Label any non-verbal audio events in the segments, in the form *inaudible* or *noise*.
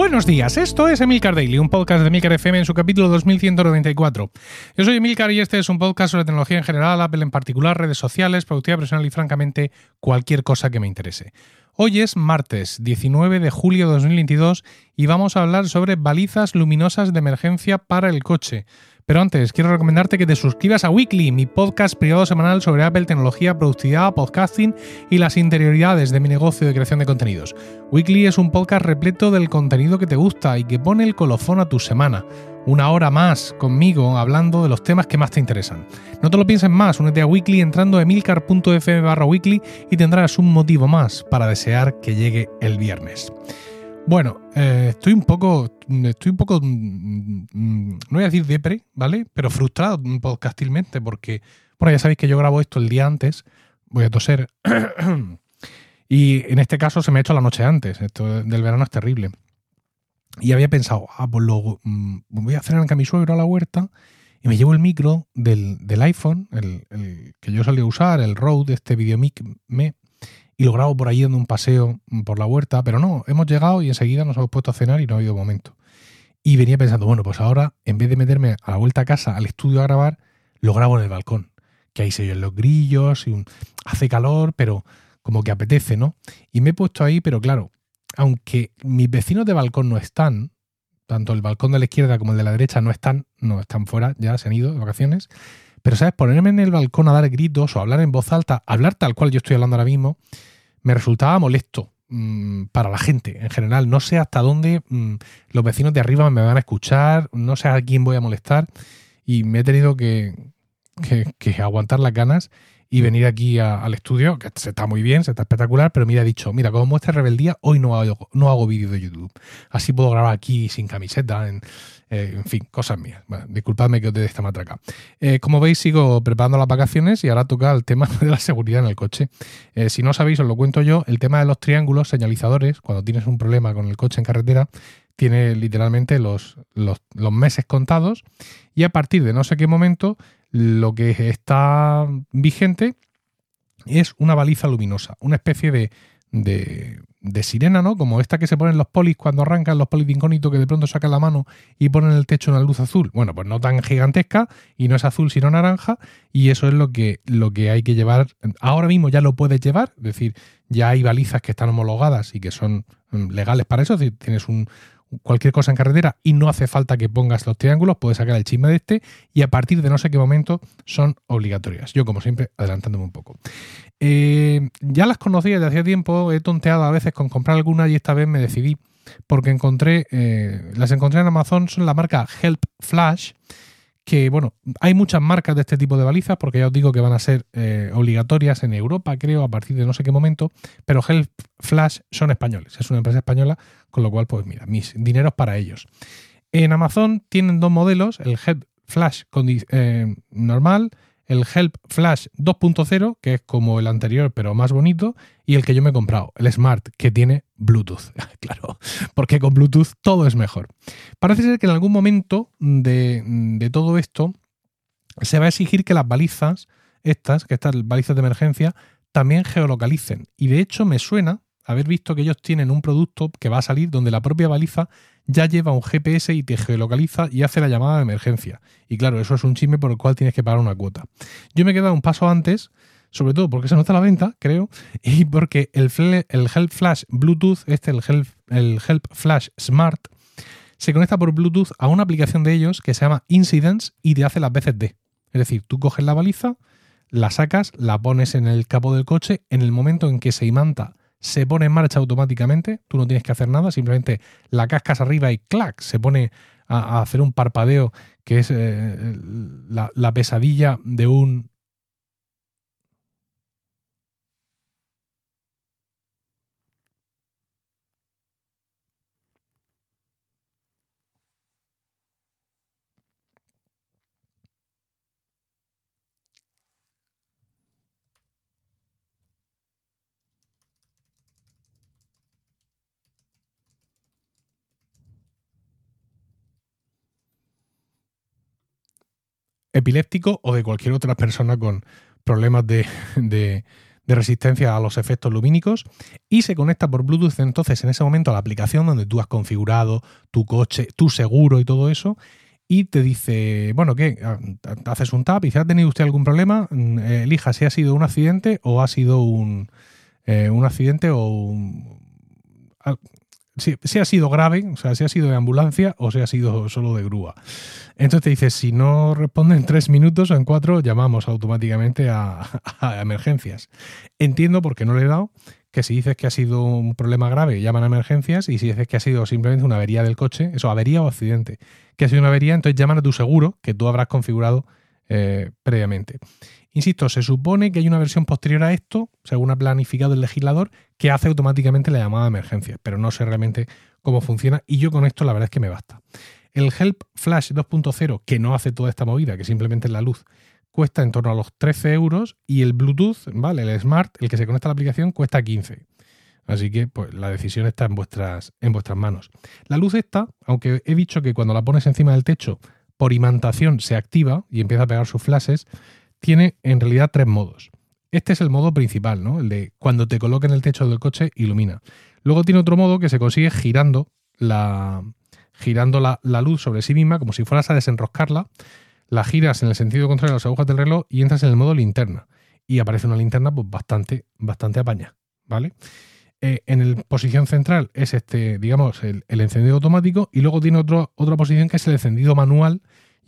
Buenos días, esto es Emilcar Daily, un podcast de Emilcar FM en su capítulo 2194. Yo soy Emilcar y este es un podcast sobre tecnología en general, Apple en particular, redes sociales, productividad personal y francamente cualquier cosa que me interese. Hoy es martes 19 de julio de 2022 y vamos a hablar sobre balizas luminosas de emergencia para el coche. Pero antes, quiero recomendarte que te suscribas a Weekly, mi podcast privado semanal sobre Apple, tecnología, productividad, podcasting y las interioridades de mi negocio de creación de contenidos. Weekly es un podcast repleto del contenido que te gusta y que pone el colofón a tu semana. Una hora más conmigo hablando de los temas que más te interesan. No te lo pienses más, únete a Weekly entrando a emilcar.fm barra weekly y tendrás un motivo más para desear que llegue el viernes. Bueno, eh, estoy un poco, estoy un poco, mm, mm, no voy a decir depre, ¿vale? Pero frustrado podcastilmente porque, bueno, ya sabéis que yo grabo esto el día antes, voy a toser, *coughs* y en este caso se me ha hecho la noche antes, esto del verano es terrible. Y había pensado, ah, pues mm, voy a hacer a mi suegro a la huerta y me llevo el micro del, iPhone, el, el, que yo solía usar, el Rode, este VideoMic Me, y lo grabo por ahí dando un paseo por la huerta, pero no, hemos llegado y enseguida nos hemos puesto a cenar y no ha habido momento. Y venía pensando, bueno, pues ahora, en vez de meterme a la vuelta a casa, al estudio a grabar, lo grabo en el balcón, que ahí se oyen los grillos, y hace calor, pero como que apetece, ¿no? Y me he puesto ahí, pero claro, aunque mis vecinos de balcón no están, tanto el balcón de la izquierda como el de la derecha no están, no están fuera, ya se han ido de vacaciones, pero, ¿sabes? Ponerme en el balcón a dar gritos o hablar en voz alta, hablar tal cual yo estoy hablando ahora mismo, me resultaba molesto mm, para la gente en general. No sé hasta dónde mm, los vecinos de arriba me van a escuchar, no sé a quién voy a molestar y me he tenido que, aguantar las ganas y venir aquí al estudio, que se está muy bien, se está espectacular, pero mira, he dicho, mira, como muestra rebeldía, hoy no hago, no hago vídeo de YouTube. Así puedo grabar aquí sin camiseta, eh, fin, cosas mías. Disculpadme que os dé esta matraca. Eh, como veis, sigo preparando las vacaciones y ahora toca el tema *laughs* de la seguridad en el coche. Eh, si no sabéis, os lo cuento yo, el tema de los triángulos señalizadores, cuando tienes un problema con el coche en carretera, tiene literalmente los, los meses contados y a partir de no sé qué momento lo que está vigente es una baliza luminosa, una especie de, de, sirena, ¿no? Como esta que se ponen los polis cuando arrancan los polis de incógnito que de pronto sacan la mano y ponen el techo una luz azul. Bueno, pues no tan gigantesca y no es azul sino naranja y eso es lo que, lo que hay que llevar. Ahora mismo ya lo puedes llevar, es decir, ya hay balizas que están homologadas y que son mm, legales para eso, es decir, tienes un, cualquier cosa en carretera y no hace falta que pongas los triángulos, puedes sacar el chisme de este y a partir de no sé qué momento son obligatorias. Yo, como siempre, adelantándome un poco. Eh, ya las conocía desde hace tiempo, he tonteado a veces con comprar algunas y esta vez me decidí porque encontré, eh, las encontré en Amazon, son la marca Help Flash que, bueno, hay muchas marcas de este tipo de balizas, porque ya os digo que van a ser eh, obligatorias en Europa, creo, a partir de no sé qué momento, pero Help Flash son españoles, es una empresa española, con lo cual, pues mira, mis dineros para ellos. En Amazon tienen dos modelos, el Help Flash eh, normal el Help Flash 2.0, que es como el anterior pero más bonito, y el que yo me he comprado, el Smart, que tiene Bluetooth. *laughs* claro, porque con Bluetooth todo es mejor. Parece ser que en algún momento de, de todo esto se va a exigir que las balizas, estas, que estas balizas de emergencia, también geolocalicen. Y de hecho me suena haber visto que ellos tienen un producto que va a salir donde la propia baliza ya lleva un GPS y te geolocaliza y hace la llamada de emergencia. Y claro, eso es un chisme por el cual tienes que pagar una cuota. Yo me he quedado un paso antes, sobre todo porque se nota la venta, creo, *laughs* y porque el, el Help Flash Bluetooth, este, el Help, el Help Flash Smart, se conecta por Bluetooth a una aplicación de ellos que se llama Incidents y te hace las veces de. Es decir, tú coges la baliza, la sacas, la pones en el capó del coche, en el momento en que se imanta se pone en marcha automáticamente, tú no tienes que hacer nada, simplemente la cascas arriba y clac, se pone a, hacer un parpadeo que es eh, la pesadilla de un epiléptico o de cualquier otra persona con problemas de, de resistencia a los efectos lumínicos y se conecta por Bluetooth entonces en ese momento a la aplicación donde tú has configurado tu coche, tu seguro y todo eso y te dice, bueno, ¿qué? Ah, haces un tap y si ¿ha tenido usted algún problema? Mm, elija si ha sido un accidente o ha sido un, eh, un accidente o un, si, ha sido grave, o sea, si ha sido de ambulancia o si ha sido solo de grúa. Entonces te dice, si no responde en tres minutos o en cuatro, llamamos automáticamente a, *laughs* emergencias. Entiendo, porque no le he dado, que si dices que ha sido un problema grave, llaman a emergencias, y si dices que ha sido simplemente una avería del coche, eso, avería o accidente, que ha sido una avería, entonces llaman a tu seguro que tú habrás configurado eh, previamente. Insisto, se supone que hay una versión posterior a esto, según ha planificado el legislador, que hace automáticamente la llamada de emergencia, pero no sé realmente cómo funciona y yo con esto la verdad es que me basta. El Help Flash 2.0, que no hace toda esta movida, que simplemente es la luz, cuesta en torno a los 13 euros y el Bluetooth, ¿vale? El Smart, el que se conecta a la aplicación, cuesta 15. Así que pues, la decisión está en vuestras, en vuestras manos. La luz está, aunque he dicho que cuando la pones encima del techo, por imantación se activa y empieza a pegar sus flashes, tiene en realidad tres modos. Este es el modo principal, ¿no? El de cuando te coloque en el techo del coche, ilumina. Luego tiene otro modo que se consigue girando la, girando la, luz sobre sí misma, como si fueras a desenroscarla. La giras en el sentido contrario a las agujas del reloj y entras en el modo linterna. Y aparece una linterna pues, bastante, bastante apaña, ¿vale? Eh, en el posición central es este, digamos, el, encendido automático y luego tiene otro, otra posición que es el encendido manual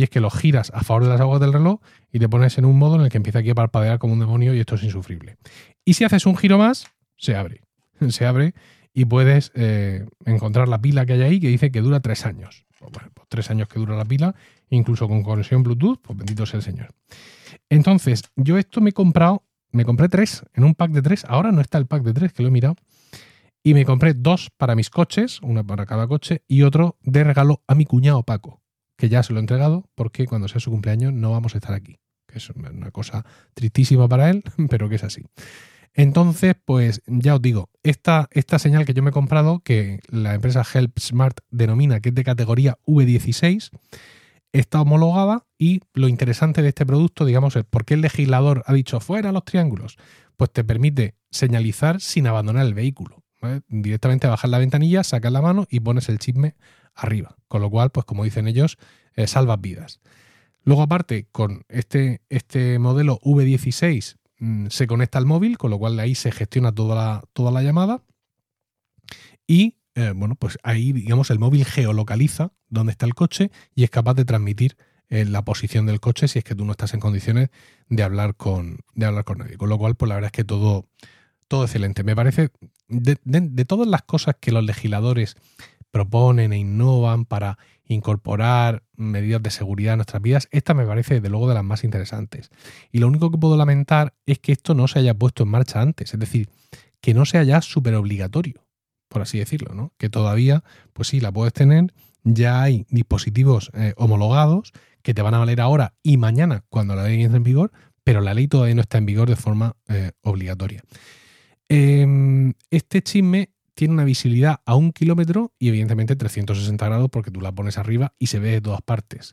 y es que lo giras a favor de las aguas del reloj y te pones en un modo en el que empieza aquí a parpadear como un demonio y esto es insufrible. Y si haces un giro más, se abre. *laughs* Se abre y puedes eh, encontrar la pila que hay ahí que dice que dura tres años. Pues bueno, pues tres años que dura la pila, incluso con conexión Bluetooth, pues bendito sea el Señor. Entonces, yo esto me he comprado, me compré tres en un pack de tres. Ahora no está el pack de tres, que lo he mirado. Y me compré dos para mis coches, una para cada coche, y otro de regalo a mi cuñado Paco que ya se lo he entregado porque cuando sea su cumpleaños no vamos a estar aquí. Que es una cosa tristísima para él, *laughs* pero que es así. Entonces, pues ya os digo, esta, esta señal que yo me he comprado, que la empresa Help Smart denomina que es de categoría V16, está homologada y lo interesante de este producto, digamos, es por qué el legislador ha dicho fuera los triángulos, pues te permite señalizar sin abandonar el vehículo. Directamente bajar la ventanilla, sacas la mano y pones el chisme arriba. Con lo cual, pues como dicen ellos, eh, salvas vidas. Luego, aparte, con este, este modelo V16 mm, se conecta al móvil, con lo cual ahí se gestiona toda la, toda la llamada. Y eh, bueno, pues ahí, digamos, el móvil geolocaliza dónde está el coche y es capaz de transmitir eh, la posición del coche si es que tú no estás en condiciones de hablar con, de hablar con nadie. Con lo cual, pues la verdad es que todo, todo excelente. Me parece, de todas las cosas que los legisladores proponen e innovan para incorporar medidas de seguridad en nuestras vidas, esta me parece desde luego de las más interesantes. Y lo único que puedo lamentar es que esto no se haya puesto en marcha antes, es decir, que no sea ya súper obligatorio, por así decirlo, ¿no? Que todavía, pues sí, la puedes tener, ya hay dispositivos eh, homologados que te van a valer ahora y mañana cuando la ley entre en vigor, pero la ley todavía no está en vigor de forma eh, obligatoria. Em, este chisme tiene una visibilidad a un kilómetro y evidentemente 360 grados porque tú la pones arriba y se ve de todas partes.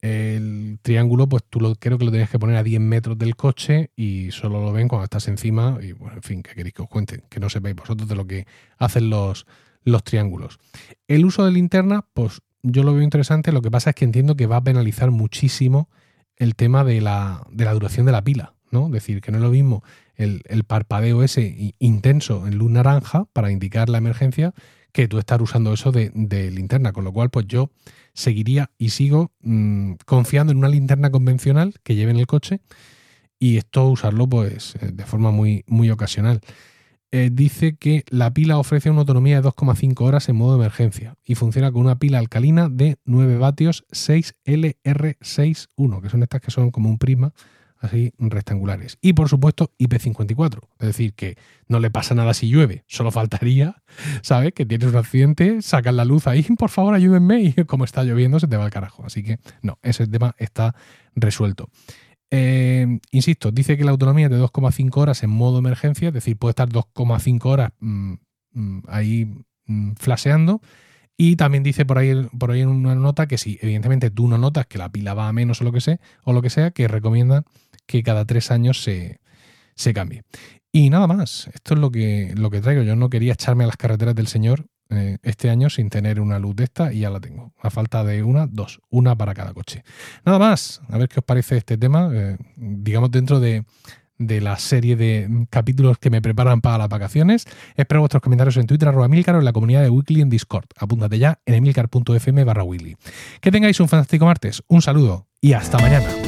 El triángulo, pues tú lo, creo que lo tenías que poner a 10 metros del coche y solo lo ven cuando estás encima. Y bueno, en fin, que queréis que os cuente, que no sepáis vosotros de lo que hacen los, los triángulos. El uso de linterna, pues yo lo veo interesante. Lo que pasa es que entiendo que va a penalizar muchísimo el tema de la, de la duración de la pila. ¿No? Decir, que no es lo mismo el, parpadeo ese intenso en luz naranja para indicar la emergencia que tú estar usando eso de, linterna. Con lo cual, pues yo seguiría y sigo mm, confiando en una linterna convencional que lleve en el coche y esto usarlo pues eh, de forma muy, muy ocasional. Eh, dice que la pila ofrece una autonomía de 2,5 horas en modo emergencia y funciona con una pila alcalina de 9 vatios 6LR61, que son estas que son como un prisma así rectangulares. Y por supuesto IP54, es decir, que no le pasa nada si llueve, solo faltaría, *laughs* ¿sabes? Que tienes un accidente, sacas la luz ahí, por favor ayúdenme *laughs* y como está lloviendo se te va al carajo. Así que no, ese tema está resuelto. Eh, insisto, dice que la autonomía es de 2,5 horas en modo emergencia, es decir, puede estar 2,5 horas mm, mm, ahí mm, flaseando. Y también dice por ahí, por ahí en una nota que si evidentemente tú no notas que la pila va a menos o lo que sea, o lo que sea, que recomienda que cada tres años se, se cambie. Y nada más, esto es lo que, lo que traigo. Yo no quería echarme a las carreteras del Señor eh, este año sin tener una luz de esta y ya la tengo. A falta de una, dos, una para cada coche. Nada más, a ver qué os parece este tema, eh, digamos dentro de, de la serie de capítulos que me preparan para las vacaciones. Espero vuestros comentarios en Twitter, arroba Emilcar o en la comunidad de Weekly en Discord. Apúntate ya en emilcar.fm barra Weekly. Que tengáis un fantástico martes, un saludo y hasta mañana.